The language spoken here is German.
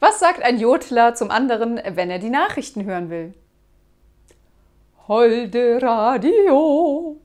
Was sagt ein Jodler zum anderen, wenn er die Nachrichten hören will? Holde Radio.